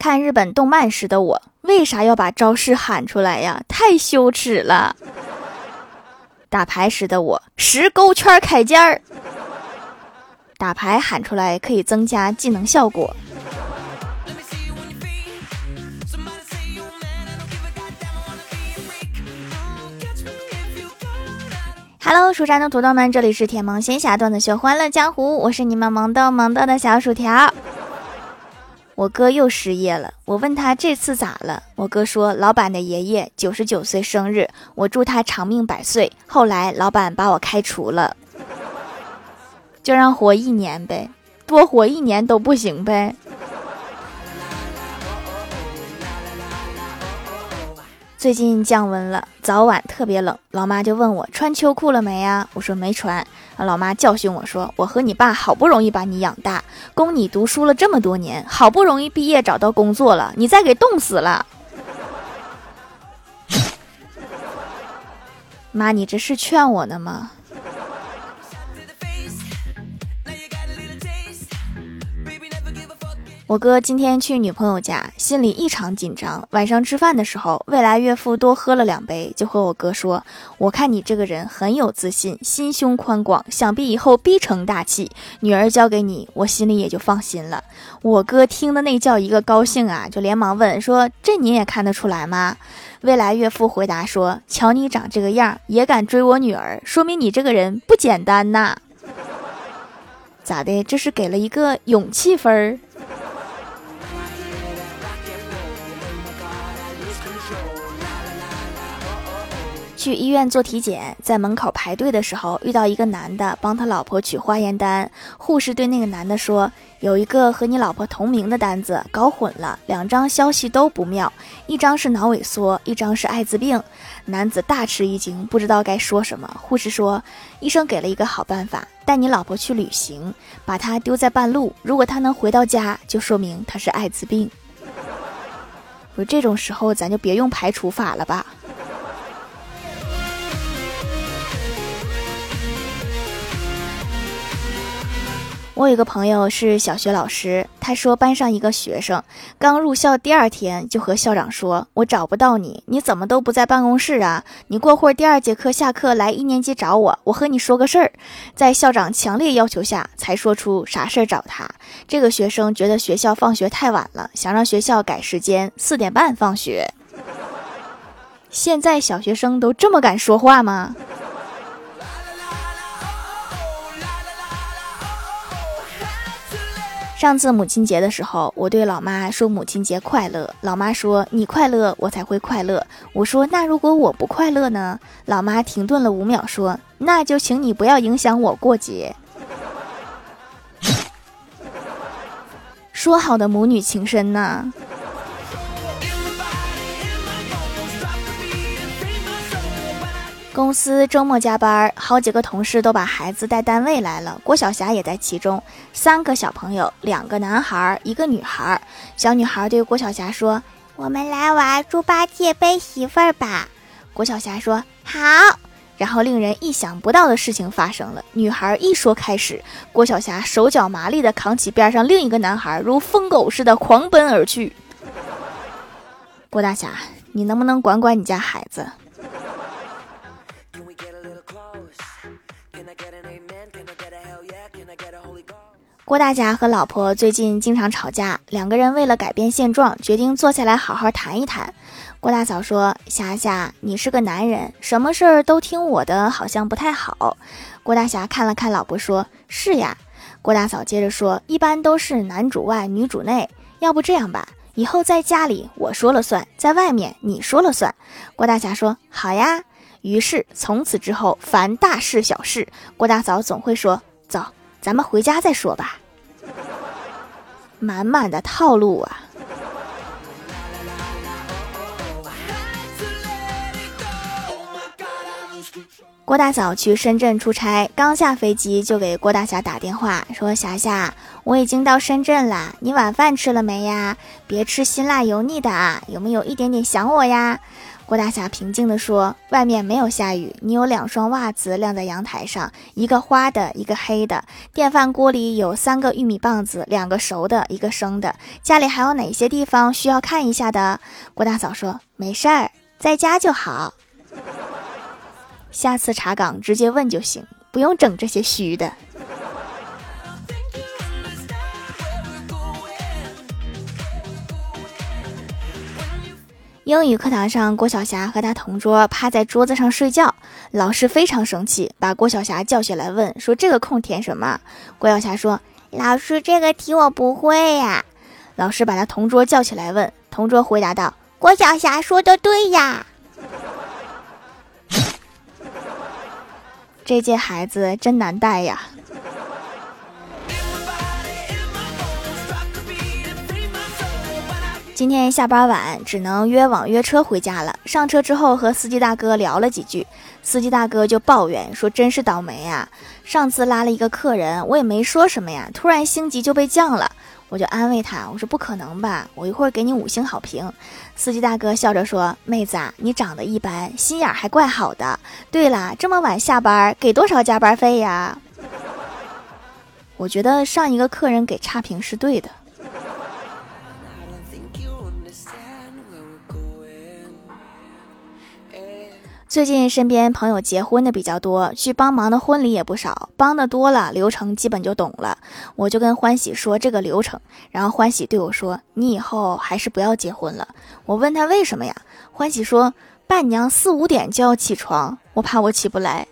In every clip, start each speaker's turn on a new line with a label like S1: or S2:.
S1: 看日本动漫时的我，为啥要把招式喊出来呀？太羞耻了。打牌时的我，十勾圈开尖儿。打牌喊出来可以增加技能效果。Hello，蜀山的土豆们，这里是甜萌仙侠段子秀欢乐江湖，我是你们萌豆萌豆的小薯条。我哥又失业了，我问他这次咋了？我哥说老板的爷爷九十九岁生日，我祝他长命百岁。后来老板把我开除了，就让活一年呗，多活一年都不行呗。最近降温了，早晚特别冷，老妈就问我穿秋裤了没呀？我说没穿。老妈教训我说：“我和你爸好不容易把你养大，供你读书了这么多年，好不容易毕业找到工作了，你再给冻死了。”妈，你这是劝我呢吗？我哥今天去女朋友家，心里异常紧张。晚上吃饭的时候，未来岳父多喝了两杯，就和我哥说：“我看你这个人很有自信，心胸宽广，想必以后必成大器。女儿交给你，我心里也就放心了。”我哥听的那叫一个高兴啊，就连忙问说：“这你也看得出来吗？”未来岳父回答说：“瞧你长这个样，也敢追我女儿，说明你这个人不简单呐。”咋的？这是给了一个勇气分儿？去医院做体检，在门口排队的时候，遇到一个男的帮他老婆取化验单。护士对那个男的说：“有一个和你老婆同名的单子，搞混了，两张消息都不妙，一张是脑萎缩，一张是艾滋病。”男子大吃一惊，不知道该说什么。护士说：“医生给了一个好办法，带你老婆去旅行，把她丢在半路，如果她能回到家，就说明她是艾滋病。”说这种时候，咱就别用排除法了吧。我有个朋友是小学老师，他说班上一个学生刚入校第二天就和校长说：“我找不到你，你怎么都不在办公室啊？你过会儿第二节课下课来一年级找我，我和你说个事儿。”在校长强烈要求下，才说出啥事儿找他。这个学生觉得学校放学太晚了，想让学校改时间，四点半放学。现在小学生都这么敢说话吗？上次母亲节的时候，我对老妈说母亲节快乐。老妈说你快乐，我才会快乐。我说那如果我不快乐呢？老妈停顿了五秒，说那就请你不要影响我过节。说好的母女情深呢？公司周末加班，好几个同事都把孩子带单位来了，郭晓霞也在其中。三个小朋友，两个男孩，一个女孩。小女孩对郭晓霞说：“我们来玩猪八戒背媳妇儿吧。”郭晓霞说：“好。”然后令人意想不到的事情发生了，女孩一说开始，郭晓霞手脚麻利地扛起边上另一个男孩，如疯狗似的狂奔而去。郭大侠，你能不能管管你家孩子？郭大侠和老婆最近经常吵架，两个人为了改变现状，决定坐下来好好谈一谈。郭大嫂说：“霞霞，你是个男人，什么事儿都听我的，好像不太好。”郭大侠看了看老婆，说：“是呀。”郭大嫂接着说：“一般都是男主外，女主内，要不这样吧，以后在家里我说了算，在外面你说了算。”郭大侠说：“好呀。”于是从此之后，凡大事小事，郭大嫂总会说：“走。”咱们回家再说吧。满满的套路啊！郭大嫂去深圳出差，刚下飞机就给郭大侠打电话说：“霞霞，我已经到深圳啦，你晚饭吃了没呀？别吃辛辣油腻的啊，有没有一点点想我呀？郭大侠平静地说：“外面没有下雨，你有两双袜子晾在阳台上，一个花的，一个黑的。电饭锅里有三个玉米棒子，两个熟的，一个生的。家里还有哪些地方需要看一下的？”郭大嫂说：“没事儿，在家就好。下次查岗直接问就行，不用整这些虚的。”英语课堂上，郭晓霞和她同桌趴在桌子上睡觉，老师非常生气，把郭晓霞叫起来问说：“这个空填什么？”郭晓霞说：“老师，这个题我不会呀。”老师把他同桌叫起来问，同桌回答道：“郭晓霞说的对呀。”这届孩子真难带呀。今天下班晚，只能约网约车回家了。上车之后和司机大哥聊了几句，司机大哥就抱怨说：“真是倒霉啊！上次拉了一个客人，我也没说什么呀，突然星级就被降了。”我就安慰他，我说：“不可能吧，我一会儿给你五星好评。”司机大哥笑着说：“妹子啊，你长得一般，心眼还怪好的。对了，这么晚下班，给多少加班费呀？”我觉得上一个客人给差评是对的。最近身边朋友结婚的比较多，去帮忙的婚礼也不少，帮的多了，流程基本就懂了。我就跟欢喜说这个流程，然后欢喜对我说：“你以后还是不要结婚了。”我问他为什么呀？欢喜说：“伴娘四五点就要起床，我怕我起不来。”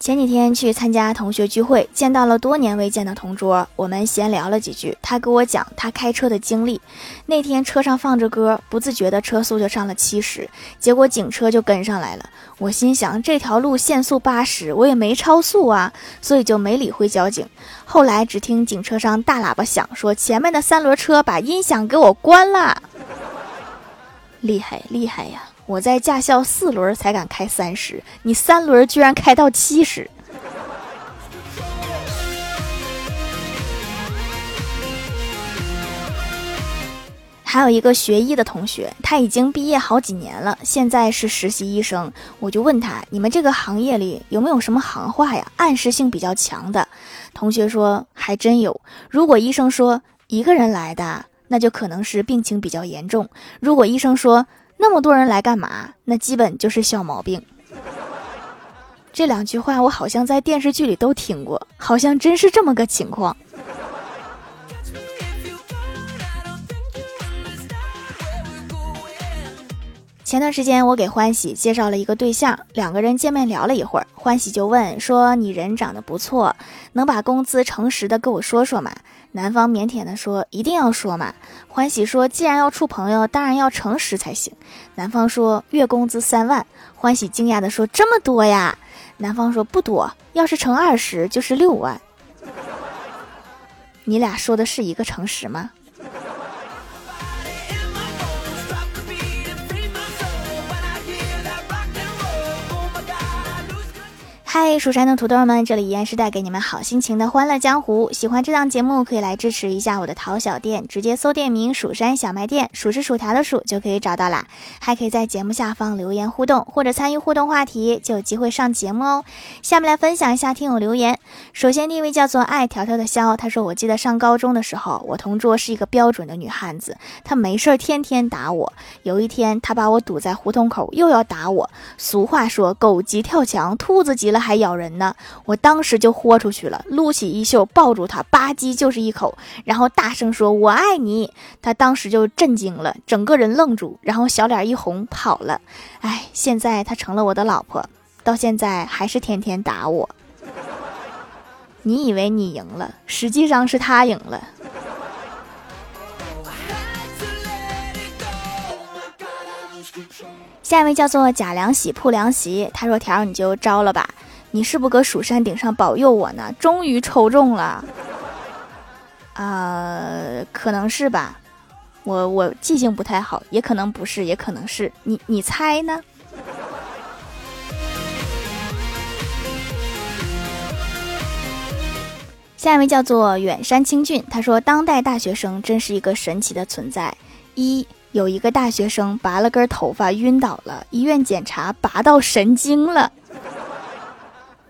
S1: 前几天去参加同学聚会，见到了多年未见的同桌，我们闲聊了几句。他给我讲他开车的经历。那天车上放着歌，不自觉的车速就上了七十，结果警车就跟上来了。我心想这条路限速八十，我也没超速啊，所以就没理会交警。后来只听警车上大喇叭响，说前面的三轮车把音响给我关了。厉害厉害呀！我在驾校四轮才敢开三十，你三轮居然开到七十。还有一个学医的同学，他已经毕业好几年了，现在是实习医生。我就问他：“你们这个行业里有没有什么行话呀？暗示性比较强的？”同学说：“还真有。如果医生说一个人来的，那就可能是病情比较严重；如果医生说……”那么多人来干嘛？那基本就是小毛病。这两句话我好像在电视剧里都听过，好像真是这么个情况。前段时间我给欢喜介绍了一个对象，两个人见面聊了一会儿，欢喜就问说：“你人长得不错，能把工资诚实的跟我说说吗？”男方腼腆的说：“一定要说嘛。”欢喜说：“既然要处朋友，当然要诚实才行。”男方说：“月工资三万。”欢喜惊讶的说：“这么多呀？”男方说：“不多，要是乘二十就是六万。”你俩说的是一个诚实吗？嗨，蜀山的土豆们，这里依然是带给你们好心情的欢乐江湖。喜欢这档节目，可以来支持一下我的淘小店，直接搜店名“蜀山小卖店”，数是薯条的数就可以找到啦。还可以在节目下方留言互动，或者参与互动话题，就有机会上节目哦。下面来分享一下听友留言。首先第一位叫做爱条条的肖，他说：“我记得上高中的时候，我同桌是一个标准的女汉子，她没事天天打我。有一天，她把我堵在胡同口，又要打我。俗话说，狗急跳墙，兔子急了。”还还咬人呢！我当时就豁出去了，撸起衣袖抱住他，吧唧就是一口，然后大声说：“我爱你。”他当时就震惊了，整个人愣住，然后小脸一红跑了。哎，现在他成了我的老婆，到现在还是天天打我。你以为你赢了，实际上是他赢了。下一位叫做贾良喜铺凉席，他说：“条你就招了吧。”你是不搁蜀山顶上保佑我呢？终于抽中了，啊，可能是吧，我我记性不太好，也可能不是，也可能是你你猜呢？下一位叫做远山清俊，他说：“当代大学生真是一个神奇的存在。一有一个大学生拔了根头发晕倒了，医院检查拔到神经了。”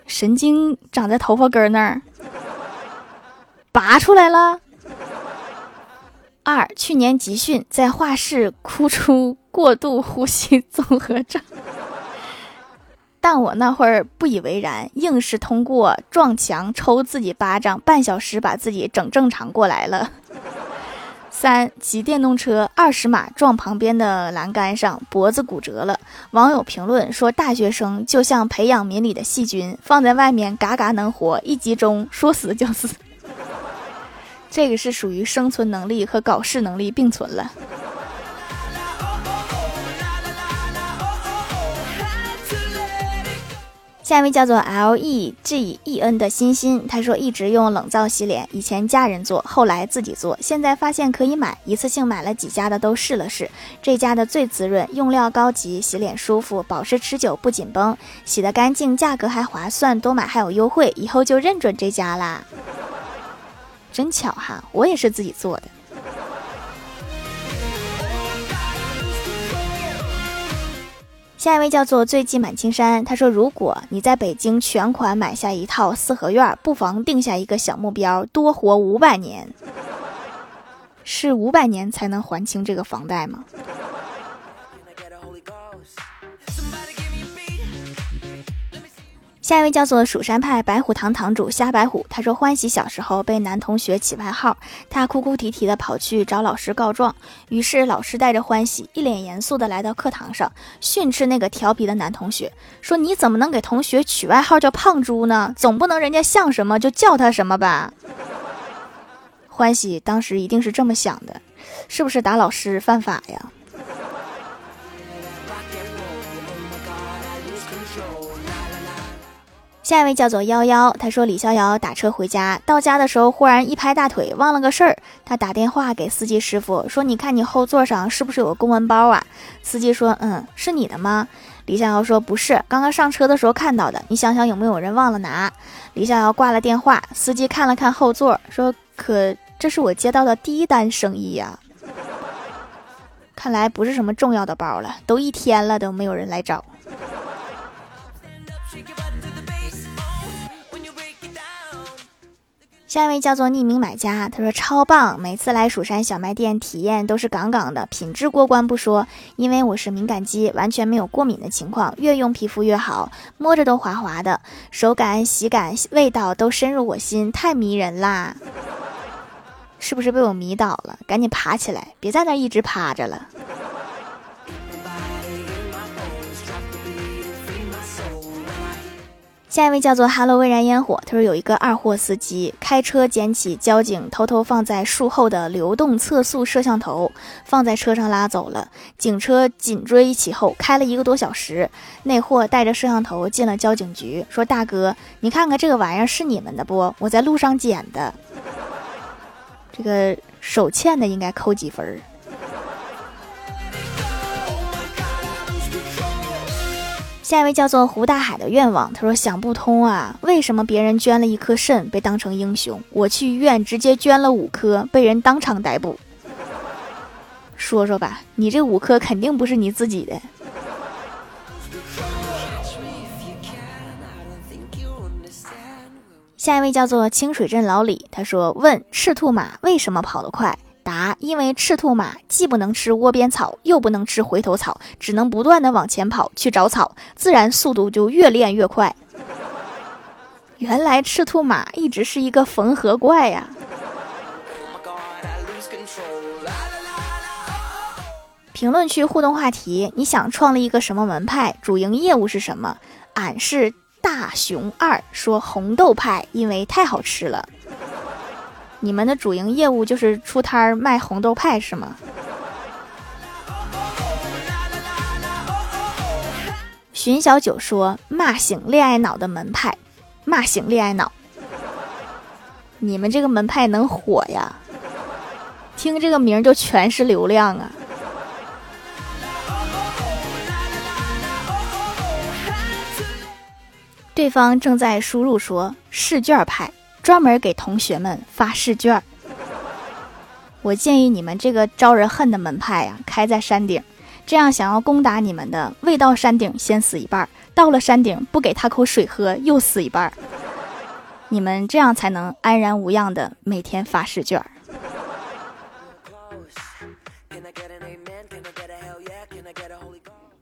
S1: 神经长在头发根儿那儿，拔出来了。二去年集训在画室哭出过度呼吸综合症。”但我那会儿不以为然，硬是通过撞墙抽自己巴掌，半小时把自己整正常过来了。三骑电动车二十码撞旁边的栏杆上，脖子骨折了。网友评论说：“大学生就像培养皿里的细菌，放在外面嘎嘎能活，一集中说死就死。”这个是属于生存能力和搞事能力并存了。下一位叫做 L E G E N 的欣欣，他说一直用冷皂洗脸，以前家人做，后来自己做，现在发现可以买，一次性买了几家的都试了试，这家的最滋润，用料高级，洗脸舒服，保湿持久不紧绷，洗得干净，价格还划算，多买还有优惠，以后就认准这家啦。真巧哈，我也是自己做的。下一位叫做醉迹满青山，他说：“如果你在北京全款买下一套四合院，不妨定下一个小目标，多活五百年。是五百年才能还清这个房贷吗？”下一位叫做蜀山派白虎堂堂主瞎白虎，他说欢喜小时候被男同学起外号，他哭哭啼啼的跑去找老师告状，于是老师带着欢喜一脸严肃的来到课堂上训斥那个调皮的男同学，说你怎么能给同学取外号叫胖猪呢？总不能人家像什么就叫他什么吧？欢喜当时一定是这么想的，是不是打老师犯法呀？下一位叫做幺幺，他说李逍遥打车回家，到家的时候忽然一拍大腿，忘了个事儿。他打电话给司机师傅说：“你看你后座上是不是有个公文包啊？”司机说：“嗯，是你的吗？”李逍遥说：“不是，刚刚上车的时候看到的。你想想有没有人忘了拿？”李逍遥挂了电话，司机看了看后座，说：“可这是我接到的第一单生意呀，看来不是什么重要的包了。都一天了，都没有人来找。”下一位叫做匿名买家，他说超棒，每次来蜀山小卖店体验都是杠杠的，品质过关不说，因为我是敏感肌，完全没有过敏的情况，越用皮肤越好，摸着都滑滑的，手感、洗感、味道都深入我心，太迷人啦！是不是被我迷倒了？赶紧爬起来，别在那一直趴着了。下一位叫做 “Hello 微燃烟火”，他说有一个二货司机开车捡起交警偷偷放在树后的流动测速摄像头，放在车上拉走了。警车紧追其后，开了一个多小时。那货带着摄像头进了交警局，说：“大哥，你看看这个玩意儿是你们的不？我在路上捡的。这个手欠的应该扣几分儿？”下一位叫做胡大海的愿望，他说想不通啊，为什么别人捐了一颗肾被当成英雄，我去医院直接捐了五颗被人当场逮捕？说说吧，你这五颗肯定不是你自己的。下一位叫做清水镇老李，他说问赤兔马为什么跑得快？因为赤兔马既不能吃窝边草，又不能吃回头草，只能不断的往前跑去找草，自然速度就越练越快。原来赤兔马一直是一个缝合怪呀！评论区互动话题：你想创立一个什么门派？主营业务是什么？俺是大熊二，说红豆派，因为太好吃了。你们的主营业务就是出摊儿卖红豆派是吗？寻小九说：“骂醒恋爱脑的门派，骂醒恋爱脑。你们这个门派能火呀？听这个名就全是流量啊！”对方正在输入说：“试卷派。”专门给同学们发试卷。我建议你们这个招人恨的门派呀，开在山顶，这样想要攻打你们的，未到山顶先死一半，到了山顶不给他口水喝又死一半，你们这样才能安然无恙的每天发试卷。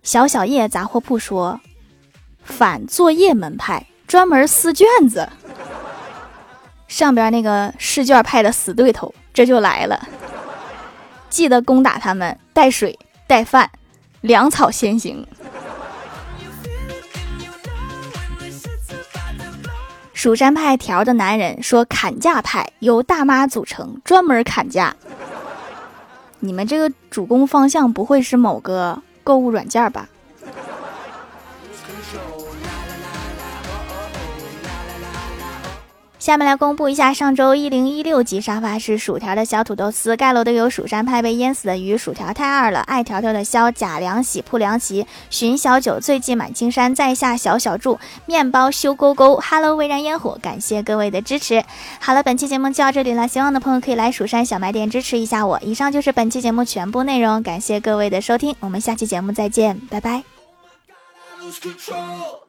S1: 小小叶杂货铺说，反作业门派专门撕卷子，上边那个试卷派的死对头这就来了。记得攻打他们，带水带饭，粮草先行。蜀山派条的男人说：“砍价派由大妈组成，专门砍价。”你们这个主攻方向不会是某个购物软件吧？下面来公布一下上周一零一六级沙发是薯条的小土豆丝，盖楼的有蜀山派被淹死的鱼，薯条太二了，爱条条的肖贾凉喜铺凉席，寻小九醉迹满青山，在下小小柱面包修勾勾，Hello 微燃烟火，感谢各位的支持。好了，本期节目就到这里了，希望的朋友可以来蜀山小卖店支持一下我。以上就是本期节目全部内容，感谢各位的收听，我们下期节目再见，拜拜。Oh.